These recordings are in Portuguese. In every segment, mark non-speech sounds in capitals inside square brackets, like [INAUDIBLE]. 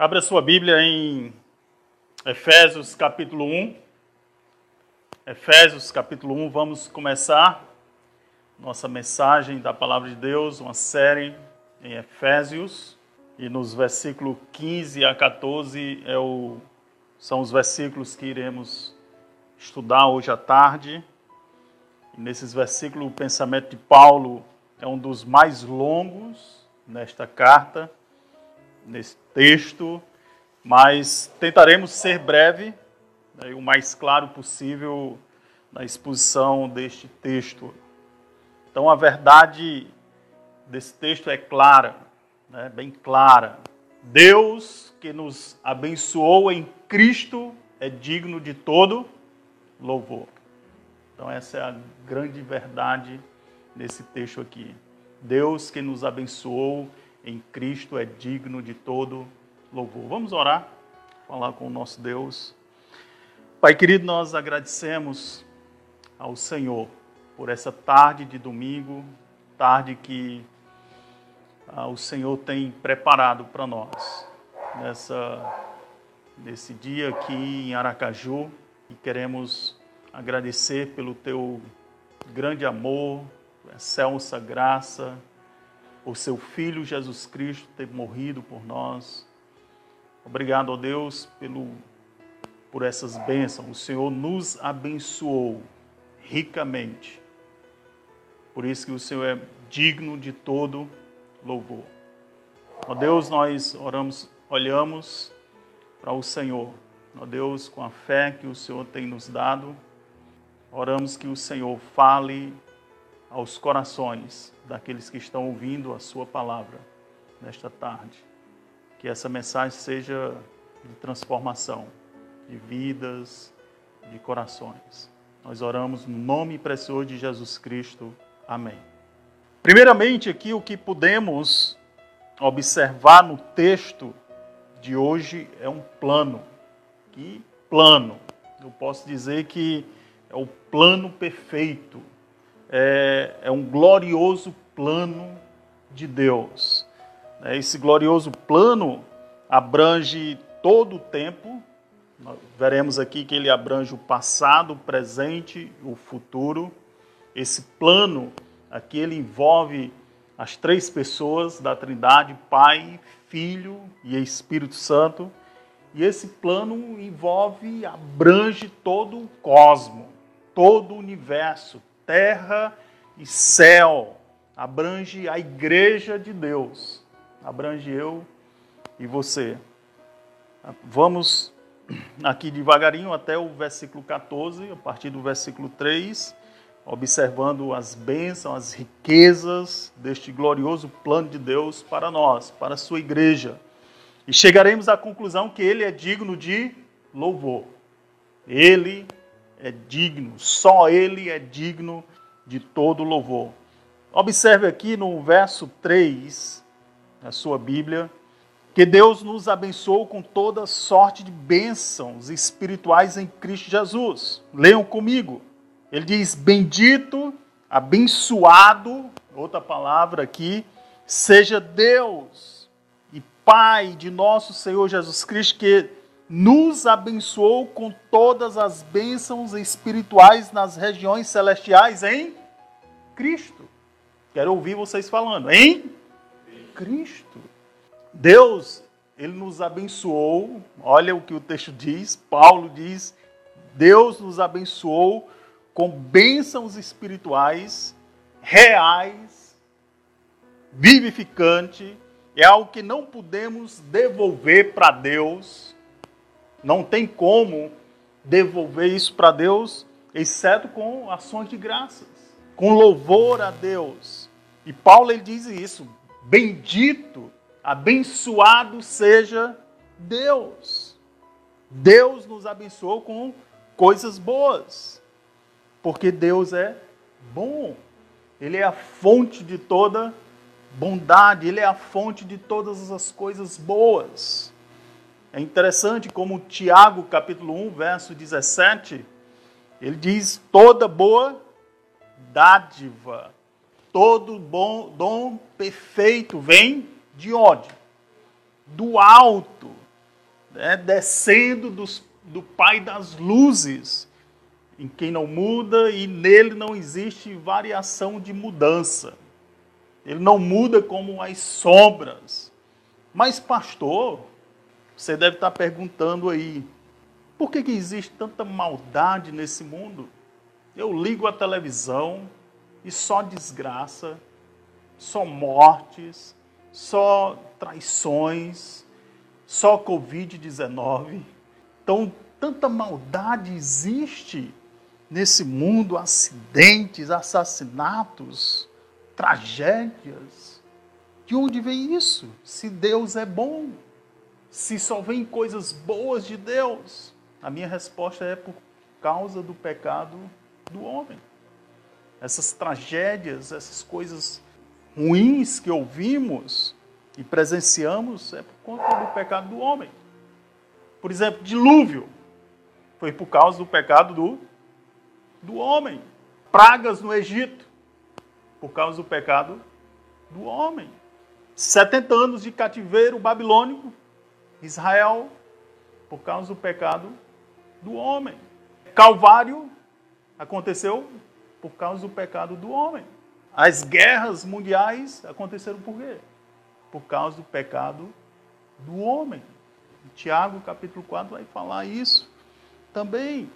Abra sua Bíblia em Efésios capítulo 1. Efésios capítulo 1, vamos começar nossa mensagem da palavra de Deus, uma série em Efésios. E nos versículos 15 a 14 é o, são os versículos que iremos estudar hoje à tarde. E nesses versículos, o pensamento de Paulo é um dos mais longos nesta carta nesse texto, mas tentaremos ser breve, né, o mais claro possível na exposição deste texto. Então, a verdade desse texto é clara, né, bem clara. Deus que nos abençoou em Cristo é digno de todo louvor. Então, essa é a grande verdade nesse texto aqui. Deus que nos abençoou em Cristo é digno de todo louvor. Vamos orar, falar com o nosso Deus. Pai querido, nós agradecemos ao Senhor por essa tarde de domingo, tarde que ah, o Senhor tem preparado para nós nessa nesse dia aqui em Aracaju e queremos agradecer pelo teu grande amor, excelsa graça, o seu Filho Jesus Cristo ter morrido por nós. Obrigado, ó Deus, pelo, por essas bênçãos. O Senhor nos abençoou ricamente. Por isso que o Senhor é digno de todo louvor. Ó Deus, nós oramos, olhamos para o Senhor. Ó Deus, com a fé que o Senhor tem nos dado, oramos que o Senhor fale aos corações daqueles que estão ouvindo a Sua palavra nesta tarde. Que essa mensagem seja de transformação de vidas, de corações. Nós oramos no nome precioso de Jesus Cristo. Amém. Primeiramente, aqui o que podemos observar no texto de hoje é um plano. Que plano? Eu posso dizer que é o plano perfeito é, é um glorioso plano de Deus. É, esse glorioso plano abrange todo o tempo. Veremos aqui que ele abrange o passado, o presente, o futuro. Esse plano aqui ele envolve as três pessoas da Trindade, Pai, Filho e Espírito Santo. E esse plano envolve, abrange todo o cosmo, todo o universo, terra e céu. Abrange a igreja de Deus. Abrange eu e você. Vamos aqui devagarinho até o versículo 14, a partir do versículo 3, observando as bênçãos, as riquezas deste glorioso plano de Deus para nós, para a sua igreja. E chegaremos à conclusão que ele é digno de louvor. Ele é digno, só Ele é digno de todo louvor. Observe aqui no verso 3 da sua Bíblia, que Deus nos abençoou com toda sorte de bênçãos espirituais em Cristo Jesus. Leiam comigo. Ele diz: Bendito, abençoado, outra palavra aqui, seja Deus e Pai de nosso Senhor Jesus Cristo, que nos abençoou com todas as bênçãos espirituais nas regiões celestiais em Cristo. Quero ouvir vocês falando, em Cristo. Deus, ele nos abençoou. Olha o que o texto diz, Paulo diz: Deus nos abençoou com bênçãos espirituais reais, vivificante, é algo que não podemos devolver para Deus não tem como devolver isso para Deus, exceto com ações de graças, com louvor a Deus. E Paulo ele diz isso: bendito, abençoado seja Deus. Deus nos abençoou com coisas boas, porque Deus é bom. Ele é a fonte de toda bondade, ele é a fonte de todas as coisas boas. É interessante como Tiago, capítulo 1, verso 17, ele diz: toda boa dádiva, todo bom dom perfeito vem de onde? Do alto. é, descendo dos, do Pai das luzes, em quem não muda e nele não existe variação de mudança. Ele não muda como as sombras. Mas, pastor, você deve estar perguntando aí, por que, que existe tanta maldade nesse mundo? Eu ligo a televisão e só desgraça, só mortes, só traições, só Covid-19. Então, tanta maldade existe nesse mundo acidentes, assassinatos, tragédias. De onde vem isso? Se Deus é bom, se só vem coisas boas de Deus. A minha resposta é por causa do pecado do homem. Essas tragédias, essas coisas ruins que ouvimos e presenciamos é por conta do pecado do homem. Por exemplo, dilúvio foi por causa do pecado do, do homem. Pragas no Egito por causa do pecado do homem. 70 anos de cativeiro babilônico, Israel, por causa do pecado do homem. Calvário aconteceu por causa do pecado do homem. As guerras mundiais aconteceram por quê? Por causa do pecado do homem. Tiago, capítulo 4, vai falar isso também.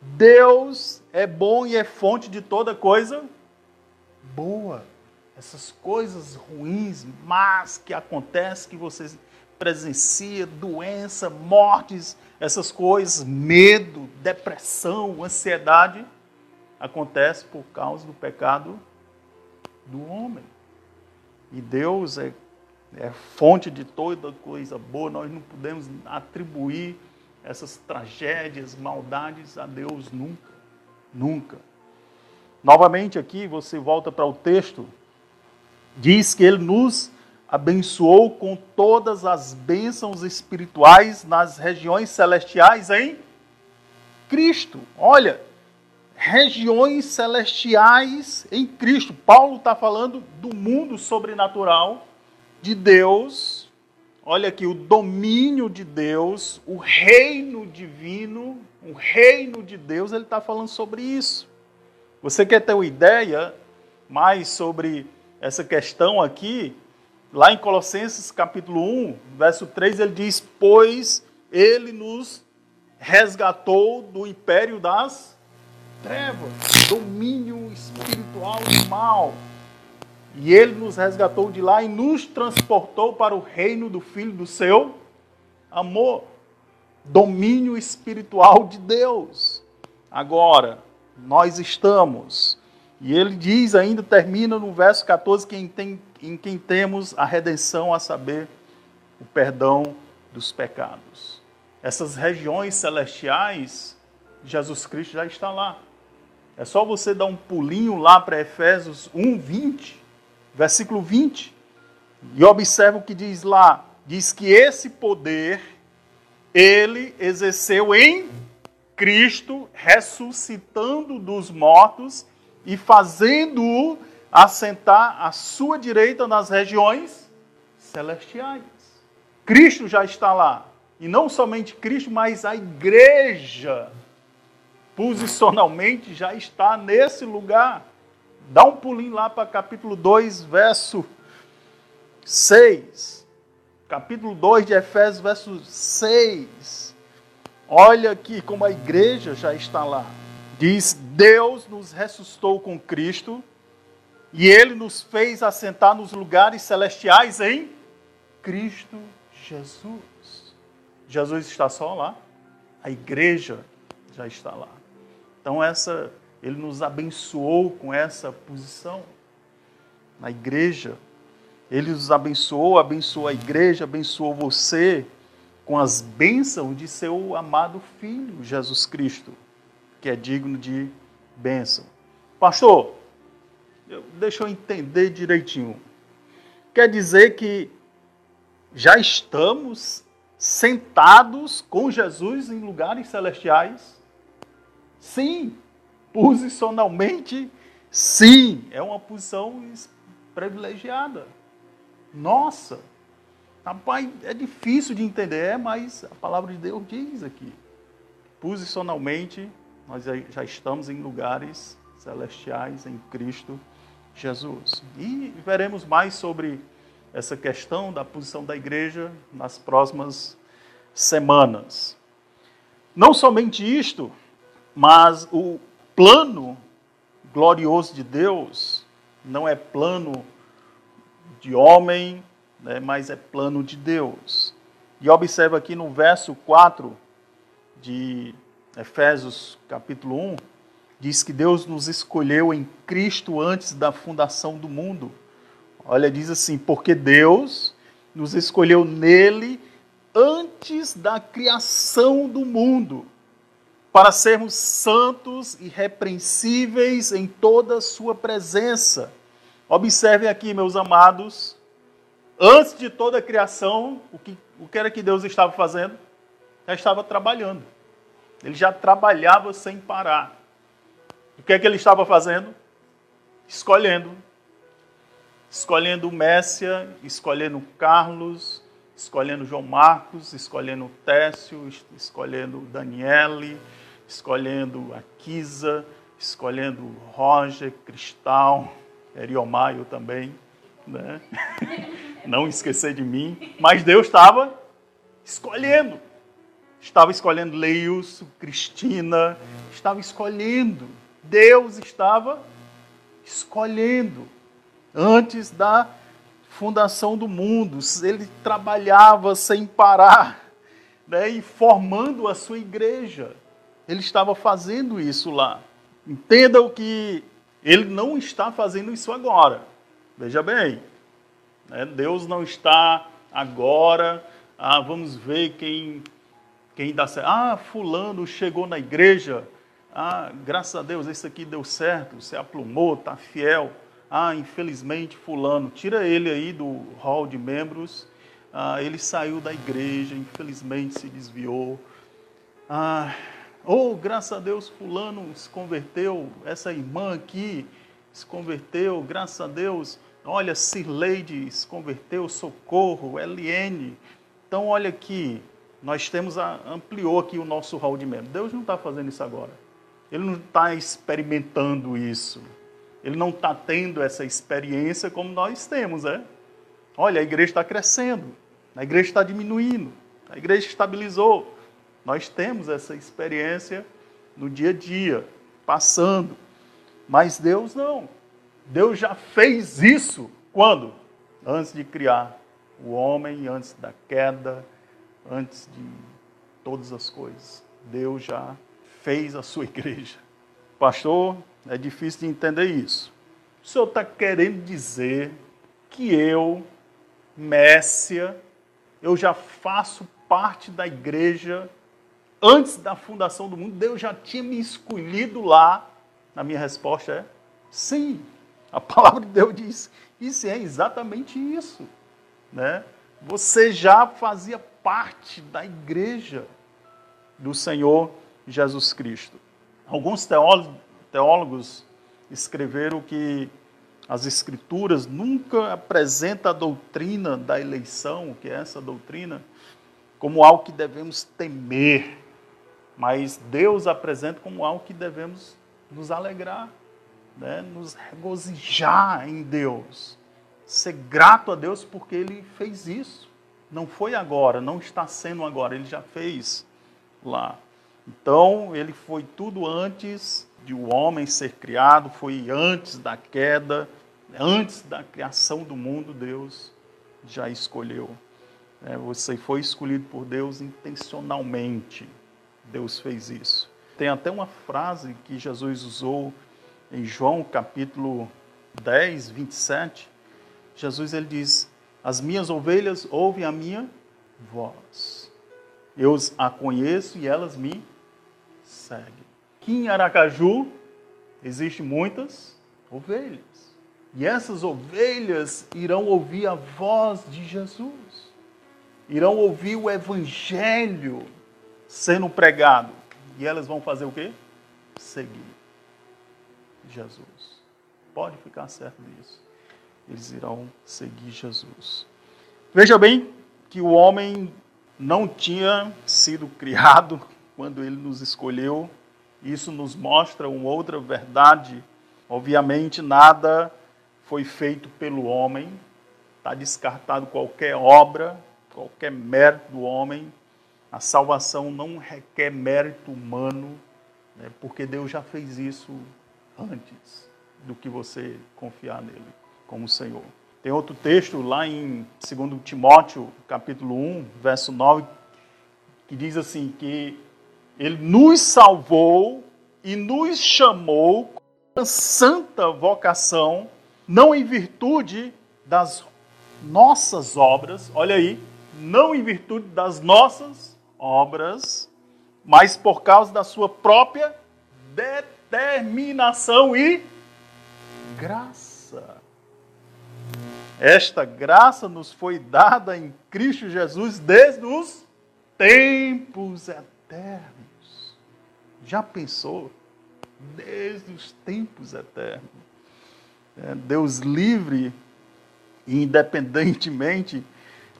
Deus é bom e é fonte de toda coisa boa. Essas coisas ruins, mas que acontecem, que você presencia, doença, mortes, essas coisas, medo, depressão, ansiedade, acontece por causa do pecado do homem. E Deus é, é fonte de toda coisa boa, nós não podemos atribuir essas tragédias, maldades a Deus nunca. Nunca. Novamente aqui, você volta para o texto, diz que ele nos abençoou com todas as bênçãos espirituais nas regiões celestiais em Cristo. Olha, regiões celestiais em Cristo. Paulo está falando do mundo sobrenatural de Deus. Olha aqui, o domínio de Deus, o reino divino, o reino de Deus, ele está falando sobre isso. Você quer ter uma ideia mais sobre essa questão aqui? Lá em Colossenses capítulo 1, verso 3, ele diz: Pois ele nos resgatou do império das trevas, domínio espiritual do mal. E ele nos resgatou de lá e nos transportou para o reino do Filho do seu amor. Domínio espiritual de Deus. Agora, nós estamos. E ele diz ainda, termina no verso 14, que tem, em quem temos a redenção, a saber, o perdão dos pecados. Essas regiões celestiais, Jesus Cristo já está lá. É só você dar um pulinho lá para Efésios 1, 20, versículo 20, e observa o que diz lá. Diz que esse poder ele exerceu em Cristo, ressuscitando dos mortos e fazendo-o assentar à sua direita nas regiões celestiais. Cristo já está lá. E não somente Cristo, mas a igreja posicionalmente já está nesse lugar. Dá um pulinho lá para capítulo 2, verso 6. Capítulo 2 de Efésios, verso 6. Olha aqui como a igreja já está lá. Diz: Deus nos ressuscitou com Cristo e ele nos fez assentar nos lugares celestiais em Cristo Jesus. Jesus está só lá, a igreja já está lá. Então essa ele nos abençoou com essa posição na igreja. Ele nos abençoou, abençoou a igreja, abençoou você com as bênçãos de seu amado filho Jesus Cristo, que é digno de bênção. Pastor, deixa eu entender direitinho. Quer dizer que já estamos sentados com Jesus em lugares celestiais? Sim, posicionalmente, sim, é uma posição privilegiada. Nossa, Rapaz, é difícil de entender, mas a palavra de Deus diz aqui. Posicionalmente, nós já estamos em lugares celestiais em Cristo Jesus. E veremos mais sobre essa questão da posição da igreja nas próximas semanas. Não somente isto, mas o plano glorioso de Deus não é plano de homem, né, mas é plano de Deus. E observa aqui no verso 4 de Efésios capítulo 1, diz que Deus nos escolheu em Cristo antes da fundação do mundo. Olha, diz assim: porque Deus nos escolheu nele antes da criação do mundo, para sermos santos e repreensíveis em toda a sua presença. Observem aqui, meus amados, antes de toda a criação, o que, o que era que Deus estava fazendo? Já estava trabalhando. Ele já trabalhava sem parar. O que é que ele estava fazendo? Escolhendo. Escolhendo Messia, escolhendo Carlos, escolhendo João Marcos, escolhendo Técio, escolhendo Daniele, escolhendo Akisa, escolhendo Roger, Cristal, Eriomaio também, né? [LAUGHS] Não esquecer de mim, mas Deus estava escolhendo. Estava escolhendo Leilson, Cristina, estava escolhendo Deus estava escolhendo antes da fundação do mundo. Ele trabalhava sem parar, né, e formando a sua igreja. Ele estava fazendo isso lá. Entenda o que ele não está fazendo isso agora. Veja bem, né, Deus não está agora. Ah, vamos ver quem quem dá certo. Ah, fulano chegou na igreja ah, graças a Deus, isso aqui deu certo, você aplumou, está fiel. Ah, infelizmente, fulano, tira ele aí do hall de membros. Ah, ele saiu da igreja, infelizmente se desviou. Ah, oh, graças a Deus, fulano se converteu. Essa irmã aqui se converteu, graças a Deus. Olha, Sirleide se converteu, Socorro, LN. Então, olha aqui, nós temos, a, ampliou aqui o nosso hall de membros. Deus não está fazendo isso agora. Ele não está experimentando isso. Ele não está tendo essa experiência como nós temos, é? Olha, a igreja está crescendo, a igreja está diminuindo, a igreja estabilizou. Nós temos essa experiência no dia a dia, passando. Mas Deus não. Deus já fez isso quando? Antes de criar o homem, antes da queda, antes de todas as coisas. Deus já fez a sua igreja. Pastor, é difícil de entender isso. O senhor está querendo dizer que eu, Messia, eu já faço parte da igreja antes da fundação do mundo? Deus já tinha me escolhido lá? A minha resposta é sim. A palavra de Deus diz isso é exatamente isso, né? Você já fazia parte da igreja do Senhor Jesus Cristo. Alguns teólogos, escreveram que as Escrituras nunca apresentam a doutrina da eleição, que é essa doutrina, como algo que devemos temer, mas Deus apresenta como algo que devemos nos alegrar, né? nos regozijar em Deus, ser grato a Deus porque Ele fez isso. Não foi agora, não está sendo agora, Ele já fez lá. Então, ele foi tudo antes de o homem ser criado, foi antes da queda, antes da criação do mundo, Deus já escolheu. É, você foi escolhido por Deus intencionalmente. Deus fez isso. Tem até uma frase que Jesus usou em João capítulo 10, 27. Jesus ele diz: As minhas ovelhas ouvem a minha voz. Eu a conheço e elas me segue. Aqui em Aracaju existem muitas ovelhas. E essas ovelhas irão ouvir a voz de Jesus. Irão ouvir o evangelho sendo pregado. E elas vão fazer o quê? Seguir Jesus. Pode ficar certo disso. Eles irão seguir Jesus. Veja bem, que o homem não tinha sido [LAUGHS] criado quando ele nos escolheu. Isso nos mostra uma outra verdade. Obviamente, nada foi feito pelo homem, está descartado qualquer obra, qualquer mérito do homem. A salvação não requer mérito humano, né, porque Deus já fez isso antes do que você confiar nele como Senhor. Tem outro texto lá em 2 Timóteo, capítulo 1, verso 9, que diz assim que ele nos salvou e nos chamou com santa vocação, não em virtude das nossas obras, olha aí, não em virtude das nossas obras, mas por causa da sua própria determinação e graça. Esta graça nos foi dada em Cristo Jesus desde os tempos eternos. Já pensou? Desde os tempos eternos. É, Deus livre e independentemente,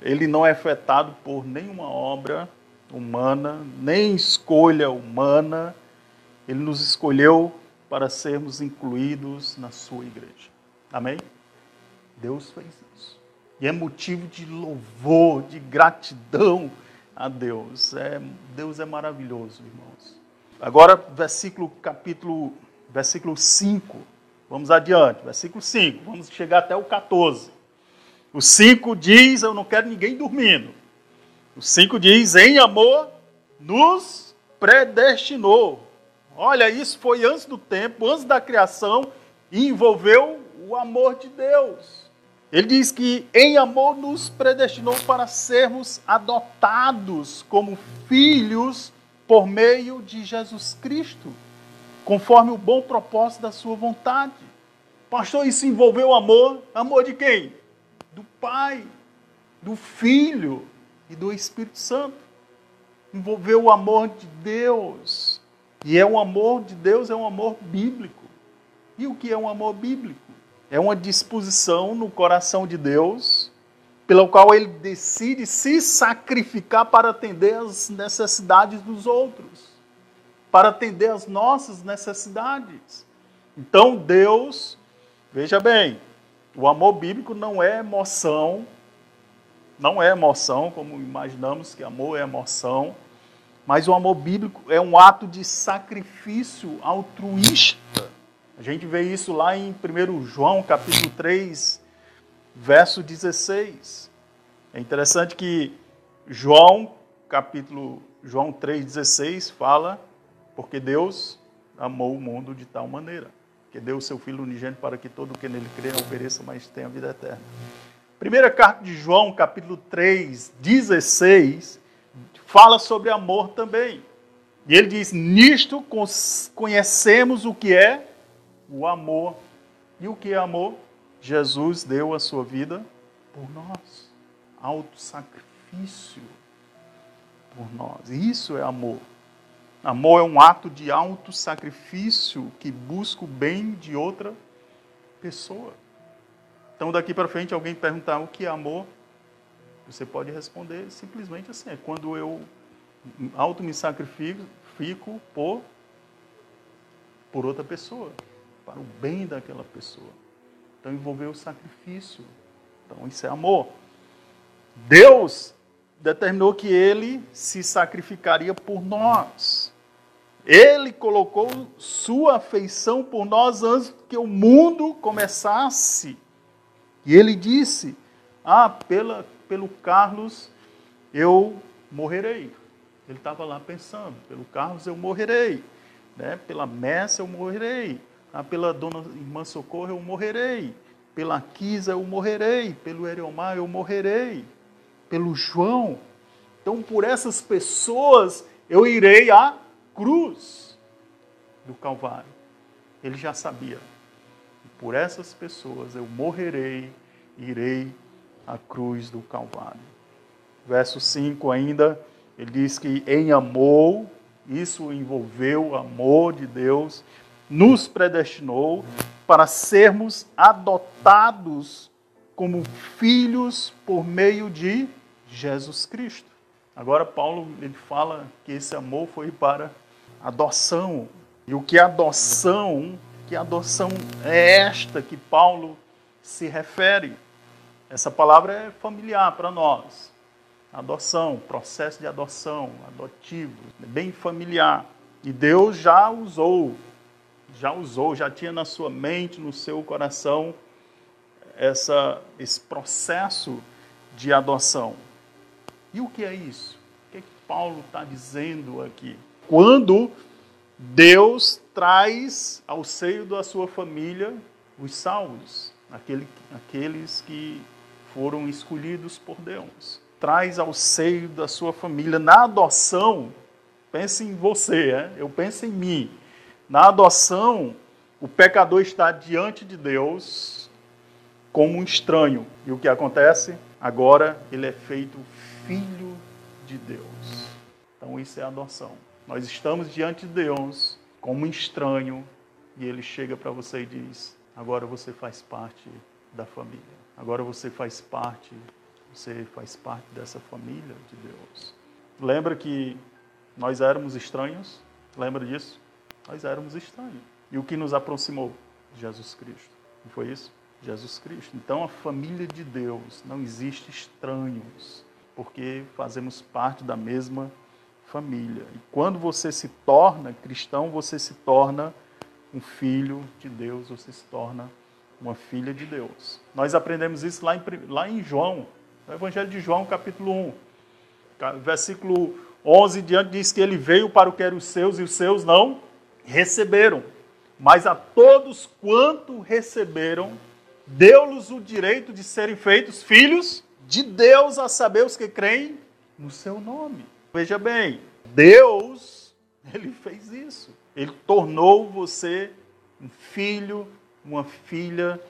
ele não é afetado por nenhuma obra humana, nem escolha humana. Ele nos escolheu para sermos incluídos na sua igreja. Amém? Deus fez isso. E é motivo de louvor, de gratidão a Deus. É, Deus é maravilhoso, irmãos. Agora, versículo, capítulo, versículo 5. Vamos adiante. Versículo 5. Vamos chegar até o 14. O 5 diz: Eu não quero ninguém dormindo. O 5 diz: Em amor nos predestinou. Olha, isso foi antes do tempo, antes da criação, e envolveu o amor de Deus. Ele diz que em amor nos predestinou para sermos adotados como filhos por meio de Jesus Cristo, conforme o bom propósito da sua vontade. Pastor, isso envolveu amor? Amor de quem? Do Pai, do Filho e do Espírito Santo. Envolveu o amor de Deus. E é um amor de Deus, é um amor bíblico. E o que é um amor bíblico? É uma disposição no coração de Deus, pela qual ele decide se sacrificar para atender as necessidades dos outros, para atender as nossas necessidades. Então Deus, veja bem, o amor bíblico não é emoção, não é emoção, como imaginamos que amor é emoção, mas o amor bíblico é um ato de sacrifício altruísta a gente vê isso lá em 1 João, capítulo 3, verso 16. É interessante que João, capítulo João 3,16 fala, porque Deus amou o mundo de tal maneira, que deu o seu Filho unigênito para que todo o que nele crê não pereça, mas tenha vida eterna. Primeira carta de João, capítulo 3, 16, fala sobre amor também. E ele diz: Nisto conhecemos o que é o amor. E o que é amor? Jesus deu a sua vida por nós. Auto sacrifício por nós. Isso é amor. Amor é um ato de auto sacrifício que busca o bem de outra pessoa. Então, daqui para frente, alguém perguntar o que é amor, você pode responder simplesmente assim: é quando eu auto me sacrifico por, por outra pessoa para o bem daquela pessoa. Então envolveu o sacrifício. Então isso é amor. Deus determinou que ele se sacrificaria por nós. Ele colocou sua afeição por nós antes que o mundo começasse. E ele disse: Ah, pela, pelo Carlos eu morrerei. Ele estava lá pensando: pelo Carlos eu morrerei. Né? Pela Messa eu morrerei. Ah, pela dona irmã Socorro eu morrerei. Pela Quisa eu morrerei. Pelo Eriomar eu morrerei. Pelo João. Então, por essas pessoas, eu irei à cruz do Calvário. Ele já sabia. Por essas pessoas eu morrerei, irei à cruz do Calvário. Verso 5 ainda, ele diz que em amor, isso envolveu o amor de Deus, nos predestinou para sermos adotados como filhos por meio de Jesus Cristo. Agora Paulo ele fala que esse amor foi para adoção. E o que é adoção? Que adoção é esta que Paulo se refere? Essa palavra é familiar para nós. Adoção, processo de adoção, adotivo, é bem familiar. E Deus já usou, já usou, já tinha na sua mente, no seu coração, essa, esse processo de adoção. E o que é isso? O que, é que Paulo está dizendo aqui? Quando Deus traz ao seio da sua família os salvos, aquele, aqueles que foram escolhidos por Deus. Traz ao seio da sua família. Na adoção, pense em você, é? eu penso em mim. Na adoção, o pecador está diante de Deus como um estranho. E o que acontece? Agora ele é feito filho de Deus. Então isso é adoção. Nós estamos diante de Deus como um estranho e ele chega para você e diz: agora você faz parte da família. Agora você faz parte, você faz parte dessa família de Deus. Lembra que nós éramos estranhos? Lembra disso? Nós éramos estranhos. E o que nos aproximou? Jesus Cristo. Não foi isso? Jesus Cristo. Então a família de Deus não existe estranhos, porque fazemos parte da mesma família. E quando você se torna cristão, você se torna um filho de Deus, você se torna uma filha de Deus. Nós aprendemos isso lá em, lá em João, no Evangelho de João, capítulo 1. Versículo 11 diante diz que ele veio para o que eram os seus e os seus não receberam. Mas a todos quanto receberam, deu-lhes o direito de serem feitos filhos de Deus, a saber os que creem no seu nome. Veja bem, Deus, ele fez isso. Ele tornou você um filho uma filha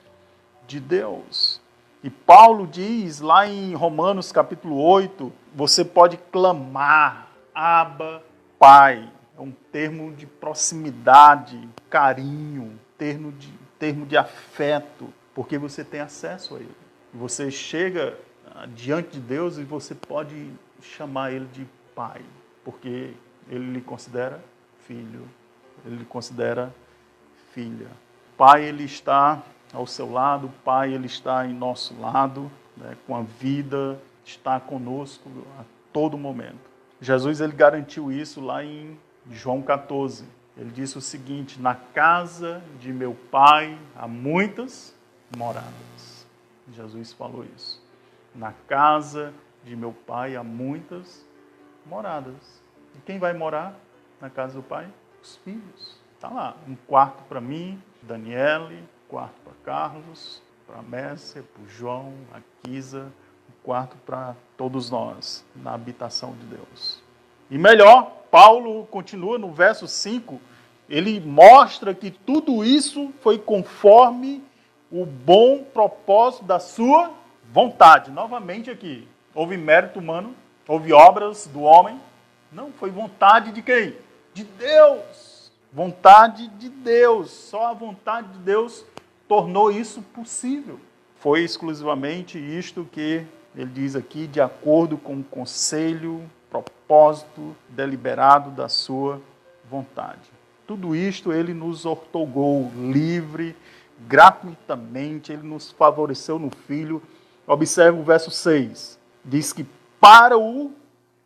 de Deus. E Paulo diz lá em Romanos capítulo 8, você pode clamar, Abba, Pai. Um termo de proximidade, carinho, termo de, termo de afeto, porque você tem acesso a Ele. Você chega ah, diante de Deus e você pode chamar Ele de Pai, porque Ele lhe considera filho, Ele lhe considera filha. Pai, Ele está ao seu lado, Pai, Ele está em nosso lado, né, com a vida, está conosco a todo momento. Jesus ele garantiu isso lá em João 14. Ele disse o seguinte: Na casa de meu Pai há muitas moradas. Jesus falou isso. Na casa de meu Pai há muitas moradas. E quem vai morar na casa do Pai? Os filhos. Está lá, um quarto para mim, Daniele, quarto para Carlos, para Mércia, para João, a Kisa, um quarto para todos nós, na habitação de Deus. E melhor, Paulo continua no verso 5, ele mostra que tudo isso foi conforme o bom propósito da sua vontade. Novamente aqui, houve mérito humano, houve obras do homem, não, foi vontade de quem? De Deus. Vontade de Deus, só a vontade de Deus tornou isso possível. Foi exclusivamente isto que ele diz aqui, de acordo com o conselho, propósito deliberado da sua vontade. Tudo isto ele nos ortogou livre, gratuitamente, ele nos favoreceu no Filho. Observe o verso 6. Diz que para o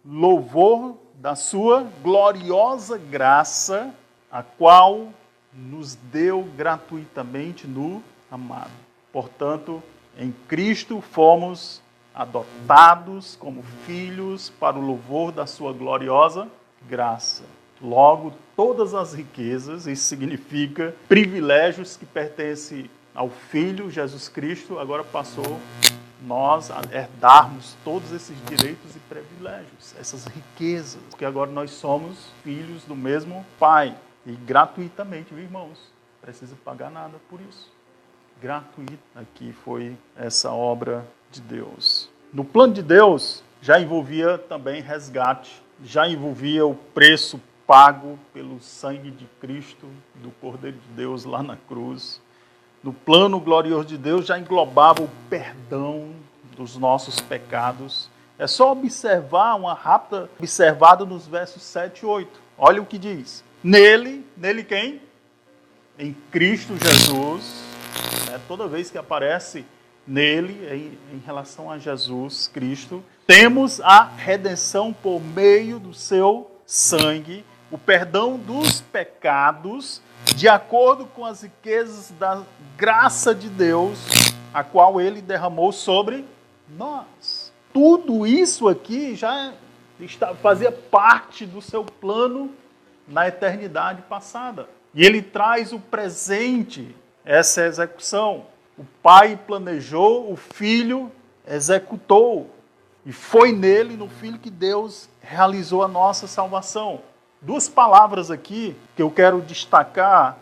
louvor da sua gloriosa graça, a qual nos deu gratuitamente no amado. Portanto, em Cristo fomos adotados como filhos para o louvor da sua gloriosa graça. Logo, todas as riquezas, isso significa privilégios que pertencem ao Filho Jesus Cristo, agora passou nós a herdarmos todos esses direitos e privilégios, essas riquezas, porque agora nós somos filhos do mesmo Pai. E gratuitamente, irmãos? Precisa pagar nada por isso. Gratuito. Aqui foi essa obra de Deus. No plano de Deus, já envolvia também resgate, já envolvia o preço pago pelo sangue de Cristo, do Cordeiro de Deus lá na cruz. No plano glorioso de Deus, já englobava o perdão dos nossos pecados É só observar uma rápida observada nos versos 7 e 8. Olha o que diz. Nele, nele quem? Em Cristo Jesus. Né? Toda vez que aparece nele, em, em relação a Jesus Cristo, temos a redenção por meio do seu sangue, o perdão dos pecados, de acordo com as riquezas da graça de Deus, a qual ele derramou sobre nós. Tudo isso aqui já está, fazia parte do seu plano na eternidade passada. E ele traz o presente, essa execução. O pai planejou, o filho executou. E foi nele, no filho, que Deus realizou a nossa salvação. Duas palavras aqui que eu quero destacar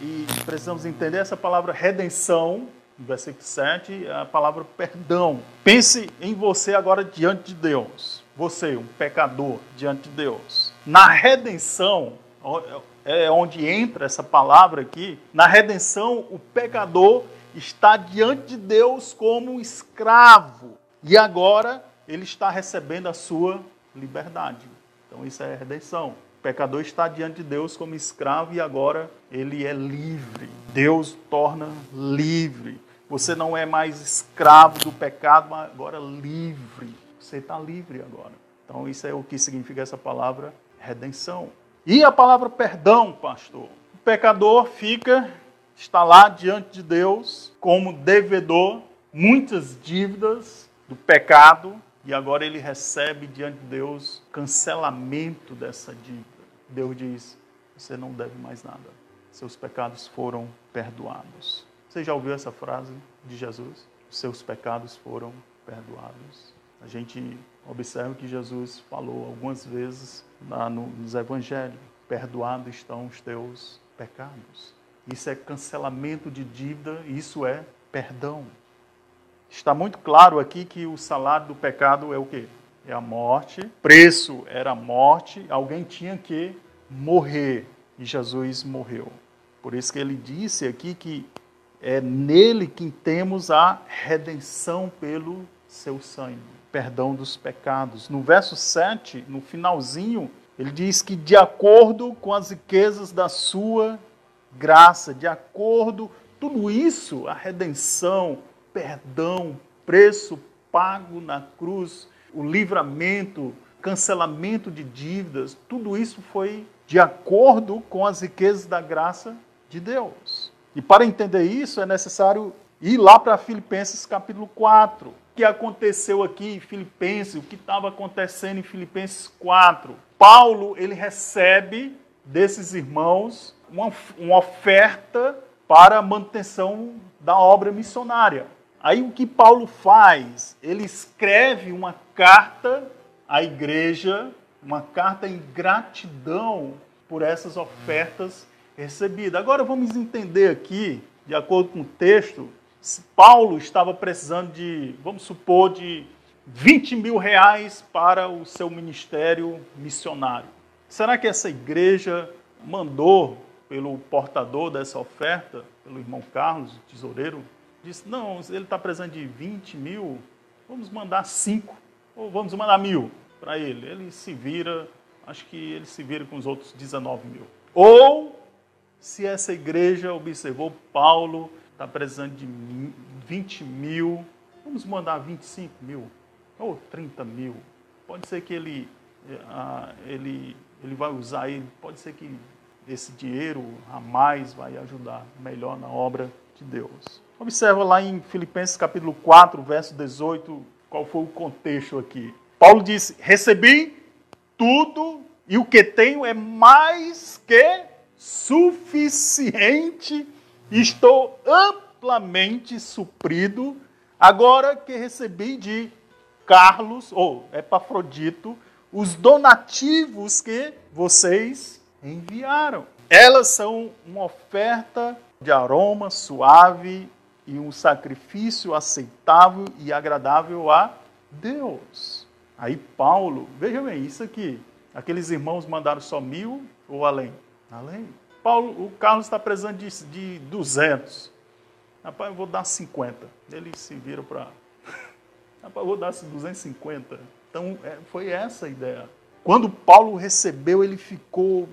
e precisamos entender essa palavra redenção, no versículo 7, a palavra perdão. Pense em você agora diante de Deus. Você, um pecador diante de Deus. Na redenção, é onde entra essa palavra aqui. Na redenção, o pecador está diante de Deus como escravo. E agora ele está recebendo a sua liberdade. Então isso é redenção. O pecador está diante de Deus como escravo e agora ele é livre. Deus torna livre. Você não é mais escravo do pecado, mas agora livre. Você está livre agora. Então isso é o que significa essa palavra redenção. E a palavra perdão, pastor? O pecador fica, está lá diante de Deus como devedor, muitas dívidas do pecado, e agora ele recebe diante de Deus cancelamento dessa dívida. Deus diz: você não deve mais nada. Seus pecados foram perdoados. Você já ouviu essa frase de Jesus? Seus pecados foram perdoados. A gente observa que Jesus falou algumas vezes lá nos evangelhos: perdoados estão os teus pecados. Isso é cancelamento de dívida, isso é perdão. Está muito claro aqui que o salário do pecado é o quê? É a morte. Preço era a morte. Alguém tinha que morrer. E Jesus morreu. Por isso que ele disse aqui que é nele que temos a redenção pelo seu sangue, perdão dos pecados. No verso 7, no finalzinho, ele diz que de acordo com as riquezas da sua graça, de acordo tudo isso, a redenção, perdão, preço pago na cruz, o livramento, cancelamento de dívidas, tudo isso foi de acordo com as riquezas da graça de Deus. E para entender isso é necessário ir lá para Filipenses capítulo 4. Que aconteceu aqui em Filipenses, o que estava acontecendo em Filipenses 4? Paulo, ele recebe desses irmãos uma, uma oferta para a manutenção da obra missionária. Aí o que Paulo faz? Ele escreve uma carta à igreja, uma carta em gratidão por essas ofertas recebidas. Agora vamos entender aqui, de acordo com o texto, Paulo estava precisando de, vamos supor, de 20 mil reais para o seu ministério missionário. Será que essa igreja mandou pelo portador dessa oferta, pelo irmão Carlos, tesoureiro, disse, não, ele está precisando de 20 mil, vamos mandar 5, ou vamos mandar mil para ele. Ele se vira, acho que ele se vira com os outros 19 mil. Ou, se essa igreja observou, Paulo está precisando de 20 mil, vamos mandar 25 mil, ou 30 mil. Pode ser que ele, ah, ele, ele vai usar ele, pode ser que esse dinheiro a mais vai ajudar melhor na obra de Deus. Observa lá em Filipenses capítulo 4, verso 18, qual foi o contexto aqui. Paulo disse: Recebi tudo e o que tenho é mais que suficiente, estou amplamente suprido, agora que recebi de Carlos, ou Epafrodito, os donativos que vocês enviaram. Elas são uma oferta de aroma suave e um sacrifício aceitável e agradável a Deus. Aí Paulo, veja bem, isso aqui, aqueles irmãos mandaram só mil ou além? Além. Paulo, o Carlos está precisando de, de 200. Rapaz, eu vou dar 50. Ele se vira para [LAUGHS] Rapaz, vou dar 250. Então, é, foi essa a ideia. Quando Paulo recebeu, ele ficou,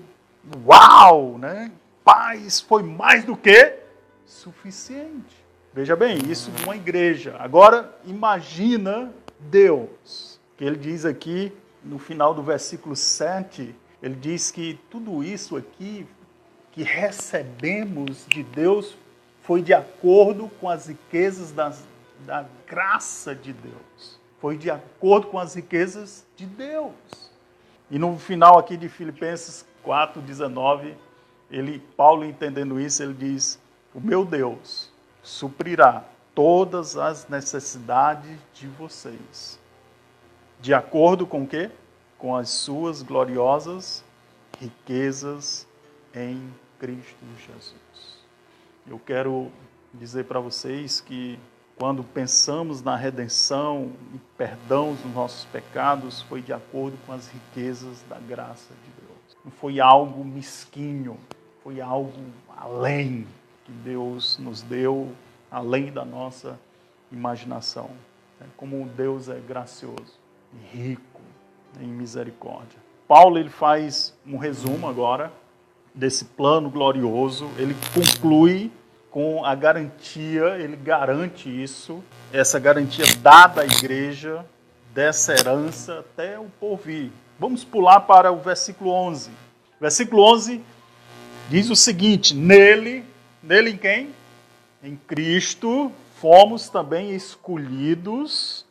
uau, né? Paz foi mais do que suficiente. Veja bem, isso numa igreja. Agora, imagina Deus, que ele diz aqui no final do versículo 7, ele diz que tudo isso aqui que recebemos de Deus foi de acordo com as riquezas das, da graça de Deus. Foi de acordo com as riquezas de Deus. E no final aqui de Filipenses 4:19, ele Paulo entendendo isso, ele diz: "O meu Deus suprirá todas as necessidades de vocês, de acordo com o quê? Com as suas gloriosas riquezas em Cristo Jesus." Eu quero dizer para vocês que quando pensamos na redenção e perdão dos nossos pecados, foi de acordo com as riquezas da graça de Deus. Não foi algo mesquinho, foi algo além que Deus nos deu, além da nossa imaginação. É como Deus é gracioso e rico em misericórdia. Paulo ele faz um resumo agora desse plano glorioso, ele conclui com a garantia, ele garante isso, essa garantia dada à igreja dessa herança até o porvir. Vamos pular para o versículo 11. Versículo 11 diz o seguinte: Nele, nele em quem? Em Cristo, fomos também escolhidos,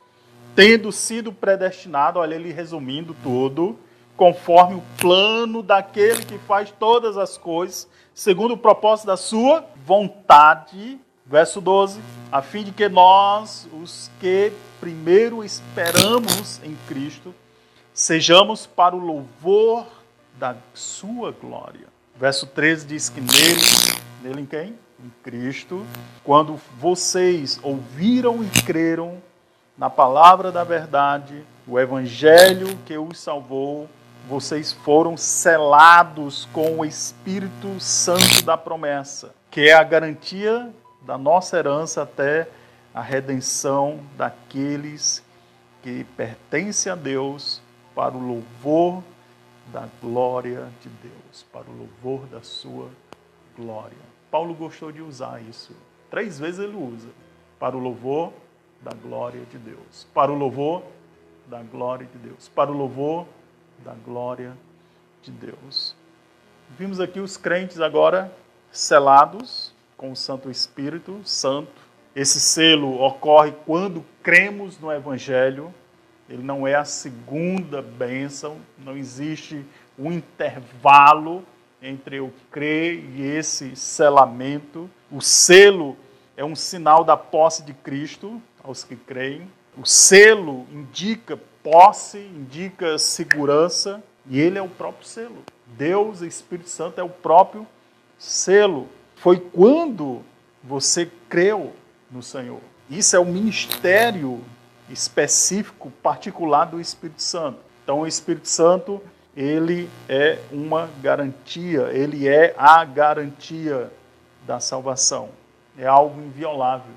tendo sido predestinados, olha ele resumindo tudo, conforme o plano daquele que faz todas as coisas, segundo o propósito da sua vontade, verso 12, a fim de que nós, os que primeiro esperamos em Cristo, sejamos para o louvor da sua glória. Verso 13 diz que nele, nele em quem? Em Cristo, quando vocês ouviram e creram na palavra da verdade, o evangelho que os salvou, vocês foram selados com o Espírito Santo da promessa, que é a garantia da nossa herança até a redenção daqueles que pertencem a Deus para o louvor da glória de Deus, para o louvor da sua glória. Paulo gostou de usar isso. Três vezes ele usa. Para o louvor da glória de Deus. Para o louvor da glória de Deus. Para o louvor da glória de Deus. Vimos aqui os crentes agora selados com o Santo Espírito Santo. Esse selo ocorre quando cremos no Evangelho. Ele não é a segunda bênção, não existe um intervalo entre eu crer e esse selamento. O selo é um sinal da posse de Cristo aos que creem. O selo indica posse, indica segurança, e ele é o próprio selo. Deus, Espírito Santo, é o próprio selo. Foi quando você creu no Senhor. Isso é o ministério específico, particular do Espírito Santo. Então, o Espírito Santo, ele é uma garantia, ele é a garantia da salvação. É algo inviolável.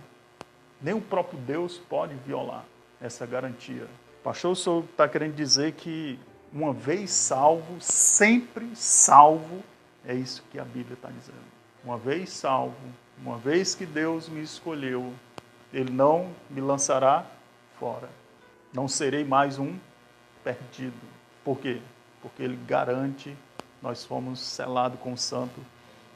Nem o próprio Deus pode violar essa garantia. Pastor, o senhor está querendo dizer que uma vez salvo, sempre salvo, é isso que a Bíblia está dizendo. Uma vez salvo, uma vez que Deus me escolheu, Ele não me lançará fora. Não serei mais um perdido. Por quê? Porque Ele garante, nós fomos selados com o Santo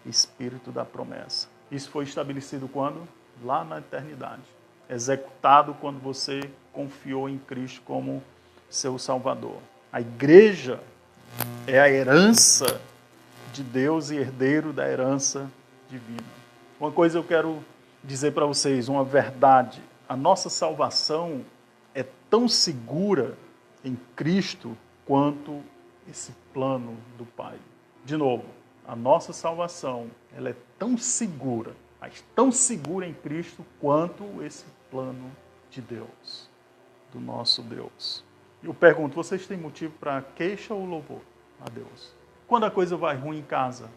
Espírito da promessa. Isso foi estabelecido quando? Lá na eternidade. Executado quando você confiou em Cristo como seu Salvador. A igreja é a herança de Deus e herdeiro da herança divina. Uma coisa eu quero dizer para vocês, uma verdade: a nossa salvação é tão segura em Cristo quanto esse plano do Pai. De novo, a nossa salvação ela é tão segura, mas tão segura em Cristo quanto esse plano de Deus do nosso Deus. Eu pergunto, vocês têm motivo para queixa ou louvor a Deus? Quando a coisa vai ruim em casa,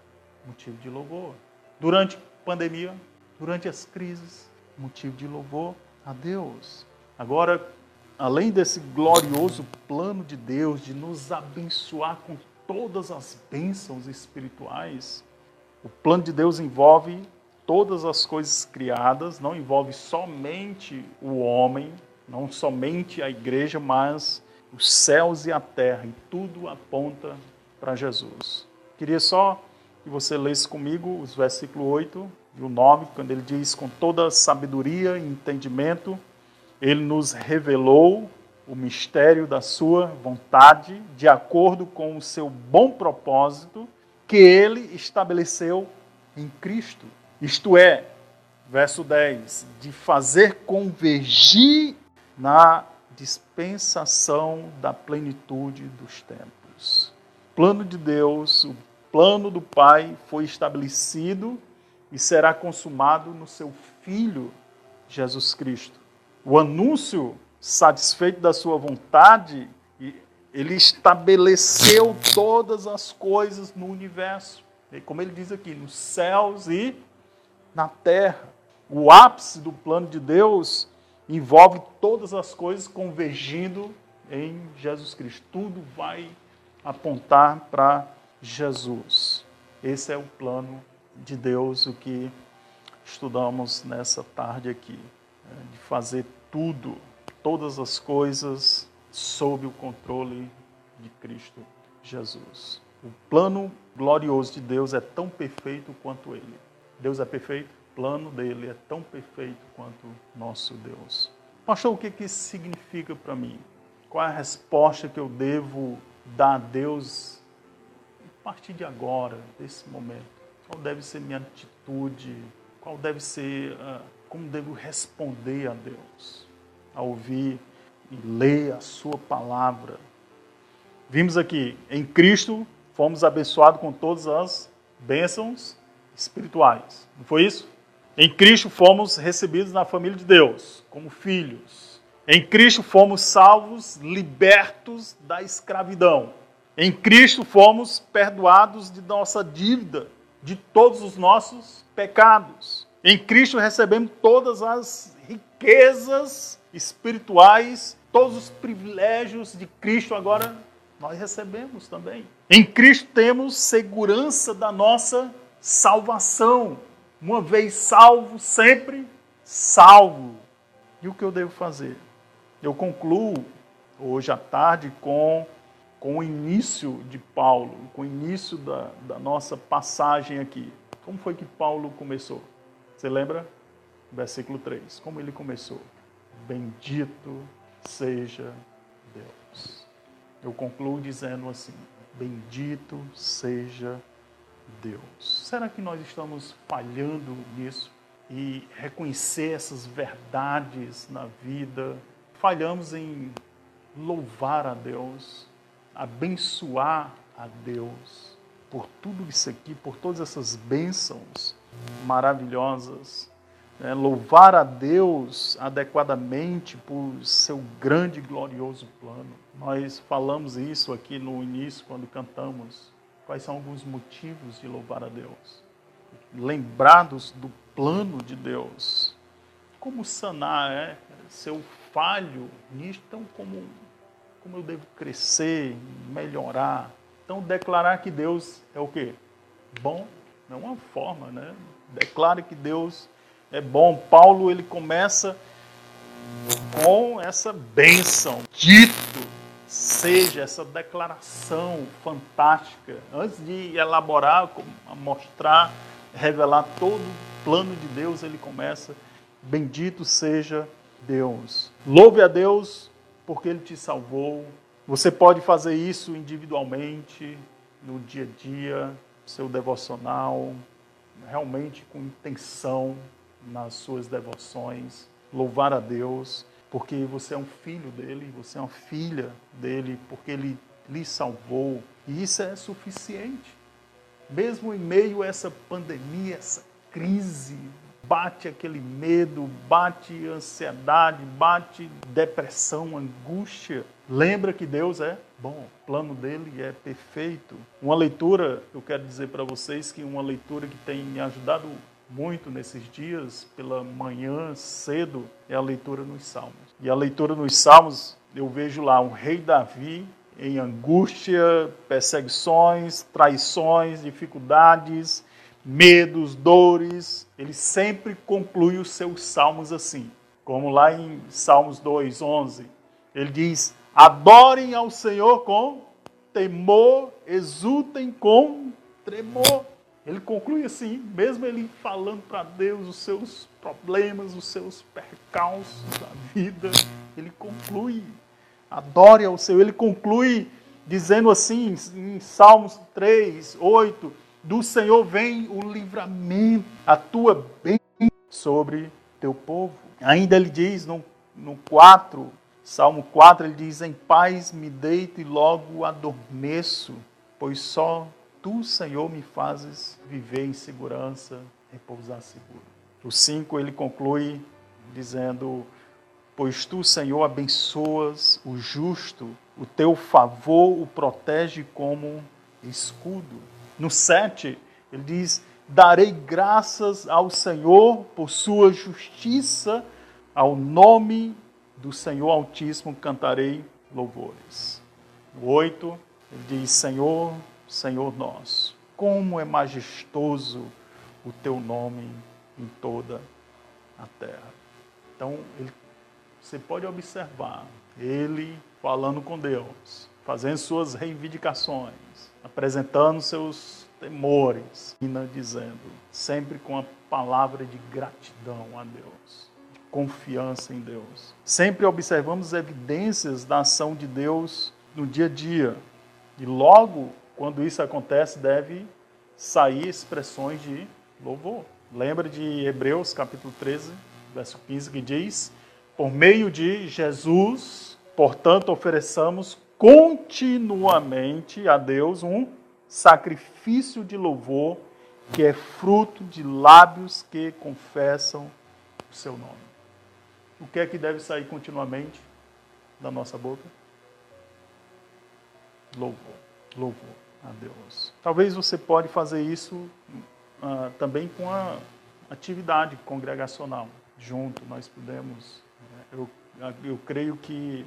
motivo de louvor. Durante pandemia, durante as crises, motivo de louvor a Deus. Agora, além desse glorioso plano de Deus de nos abençoar com todas as bênçãos espirituais, o plano de Deus envolve todas as coisas criadas, não envolve somente o homem, não somente a igreja, mas os céus e a terra, e tudo aponta para Jesus. Queria só que você lesse comigo os versículos 8 e o 9, quando ele diz: Com toda sabedoria e entendimento, ele nos revelou o mistério da sua vontade, de acordo com o seu bom propósito, que ele estabeleceu em Cristo. Isto é, verso 10, de fazer convergir na dispensação da plenitude dos tempos. O plano de Deus, o plano do Pai foi estabelecido e será consumado no seu Filho Jesus Cristo. O anúncio satisfeito da sua vontade, ele estabeleceu todas as coisas no universo. Como ele diz aqui, nos céus e na terra. O ápice do plano de Deus envolve todas as coisas convergindo em Jesus Cristo. Tudo vai apontar para Jesus. Esse é o plano de Deus, o que estudamos nessa tarde aqui, né? de fazer tudo, todas as coisas sob o controle de Cristo Jesus. O plano glorioso de Deus é tão perfeito quanto ele. Deus é perfeito? O plano dele é tão perfeito quanto nosso Deus. Pastor, o que, que isso significa para mim? Qual é a resposta que eu devo dar a Deus a partir de agora, desse momento? Qual deve ser minha atitude? Qual deve ser, uh, como devo responder a Deus? A ouvir e ler a sua palavra. Vimos aqui, em Cristo fomos abençoados com todas as bênçãos espirituais. Não foi isso? Em Cristo fomos recebidos na família de Deus, como filhos. Em Cristo fomos salvos, libertos da escravidão. Em Cristo fomos perdoados de nossa dívida, de todos os nossos pecados. Em Cristo recebemos todas as riquezas espirituais, todos os privilégios de Cristo agora nós recebemos também. Em Cristo temos segurança da nossa salvação. Uma vez salvo, sempre salvo. E o que eu devo fazer? Eu concluo hoje à tarde com, com o início de Paulo, com o início da, da nossa passagem aqui. Como foi que Paulo começou? Você lembra? Versículo 3. Como ele começou? Bendito seja Deus. Eu concluo dizendo assim: Bendito seja Deus Deus. Será que nós estamos falhando nisso? E reconhecer essas verdades na vida? Falhamos em louvar a Deus, abençoar a Deus por tudo isso aqui, por todas essas bênçãos maravilhosas. É, louvar a Deus adequadamente por seu grande e glorioso plano. Nós falamos isso aqui no início, quando cantamos Quais são alguns motivos de louvar a Deus? Lembrados do plano de Deus. Como sanar é, seu falho nisso? Então, como, como eu devo crescer, melhorar? Então, declarar que Deus é o quê? Bom. É uma forma, né? Declare que Deus é bom. Paulo, ele começa com essa bênção. Dito seja essa declaração fantástica, antes de elaborar, mostrar, revelar todo o plano de Deus, ele começa: Bendito seja Deus. Louve a Deus porque ele te salvou. Você pode fazer isso individualmente, no dia a dia, seu devocional, realmente com intenção nas suas devoções. Louvar a Deus porque você é um filho dele, você é uma filha dele, porque ele lhe salvou. E isso é suficiente. Mesmo em meio a essa pandemia, essa crise, bate aquele medo, bate ansiedade, bate depressão, angústia. Lembra que Deus é bom, o plano dele é perfeito. Uma leitura, eu quero dizer para vocês que uma leitura que tem me ajudado muito nesses dias, pela manhã cedo, é a leitura nos Salmos. E a leitura nos Salmos, eu vejo lá um rei Davi em angústia, perseguições, traições, dificuldades, medos, dores. Ele sempre conclui os seus salmos assim. Como lá em Salmos 2:11, ele diz: "Adorem ao Senhor com temor, exultem com tremor". Ele conclui assim, mesmo ele falando para Deus os seus problemas, os seus percalços da vida, ele conclui, adore ao Senhor. Ele conclui dizendo assim, em Salmos 3, 8, do Senhor vem o livramento, a tua bem sobre teu povo. Ainda ele diz no, no 4, Salmo 4, ele diz: Em paz me deito e logo adormeço, pois só tu, Senhor, me fazes viver em segurança, repousar seguro. O 5 ele conclui dizendo: Pois tu, Senhor, abençoas o justo, o teu favor o protege como escudo. No 7, ele diz: Darei graças ao Senhor por sua justiça, ao nome do Senhor Altíssimo cantarei louvores. No 8, ele diz: Senhor, Senhor nosso. Como é majestoso o teu nome em toda a terra. Então, ele, você pode observar ele falando com Deus, fazendo suas reivindicações, apresentando seus temores, e dizendo, sempre com a palavra de gratidão a Deus, de confiança em Deus. Sempre observamos evidências da ação de Deus no dia a dia. E logo quando isso acontece, deve sair expressões de louvor. Lembra de Hebreus capítulo 13, verso 15, que diz: Por meio de Jesus, portanto, ofereçamos continuamente a Deus um sacrifício de louvor, que é fruto de lábios que confessam o seu nome. O que é que deve sair continuamente da nossa boca? Louvor, louvor a Deus. Talvez você pode fazer isso uh, também com a atividade congregacional. Junto, nós podemos. Né? Eu, eu creio que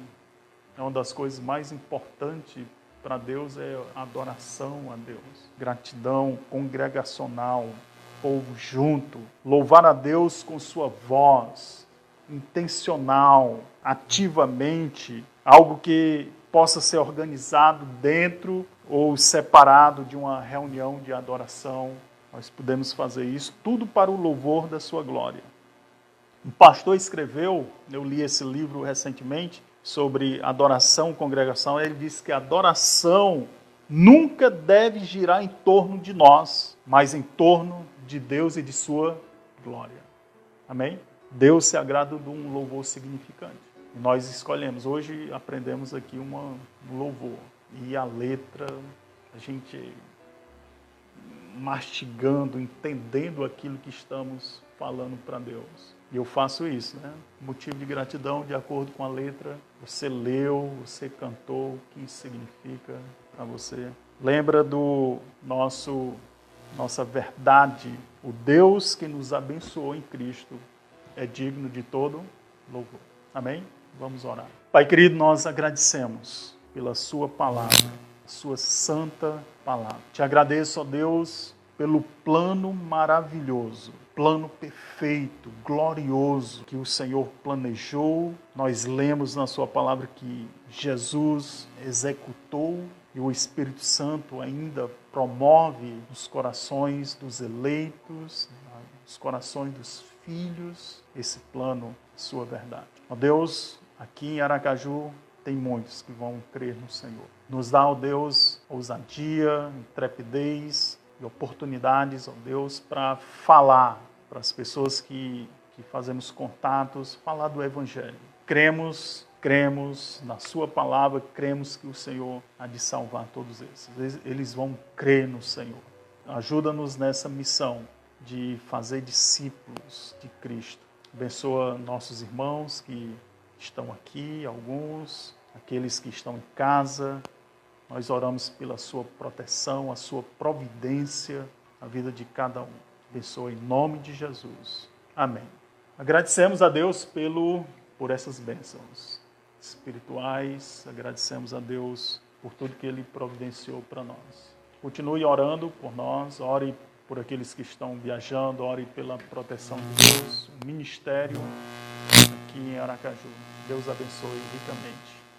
é uma das coisas mais importantes para Deus é a adoração a Deus, gratidão congregacional, povo junto, louvar a Deus com sua voz, intencional, ativamente, algo que possa ser organizado dentro ou separado de uma reunião de adoração. Nós podemos fazer isso, tudo para o louvor da sua glória. Um pastor escreveu, eu li esse livro recentemente, sobre adoração, congregação. Ele disse que a adoração nunca deve girar em torno de nós, mas em torno de Deus e de sua glória. Amém? Deus se agrada de um louvor significante. nós escolhemos. Hoje aprendemos aqui uma, um louvor e a letra, a gente mastigando, entendendo aquilo que estamos falando para Deus. E eu faço isso, né? Motivo de gratidão, de acordo com a letra. Você leu, você cantou, o que significa para você. Lembra do nosso nossa verdade. O Deus que nos abençoou em Cristo é digno de todo louvor. Amém? Vamos orar. Pai querido, nós agradecemos pela Sua palavra, Sua santa palavra. Te agradeço, ó Deus, pelo plano maravilhoso, plano perfeito, glorioso que o Senhor planejou. Nós lemos na Sua palavra que Jesus executou e o Espírito Santo ainda promove nos corações dos eleitos, nos corações dos filhos, esse plano, Sua verdade. Ó Deus, aqui em Aracaju, tem muitos que vão crer no Senhor. Nos dá, ó Deus, ousadia, intrepidez e oportunidades, ó Deus, para falar para as pessoas que, que fazemos contatos, falar do Evangelho. Cremos, cremos na Sua palavra, cremos que o Senhor há de salvar todos esses. Eles vão crer no Senhor. Ajuda-nos nessa missão de fazer discípulos de Cristo. Abençoa nossos irmãos que estão aqui, alguns, aqueles que estão em casa. Nós oramos pela sua proteção, a sua providência na vida de cada um. Abençoe em nome de Jesus. Amém. Agradecemos a Deus pelo por essas bênçãos espirituais. Agradecemos a Deus por tudo que Ele providenciou para nós. Continue orando por nós, ore por aqueles que estão viajando, ore pela proteção de Deus, o ministério aqui em Aracaju. Deus abençoe ricamente.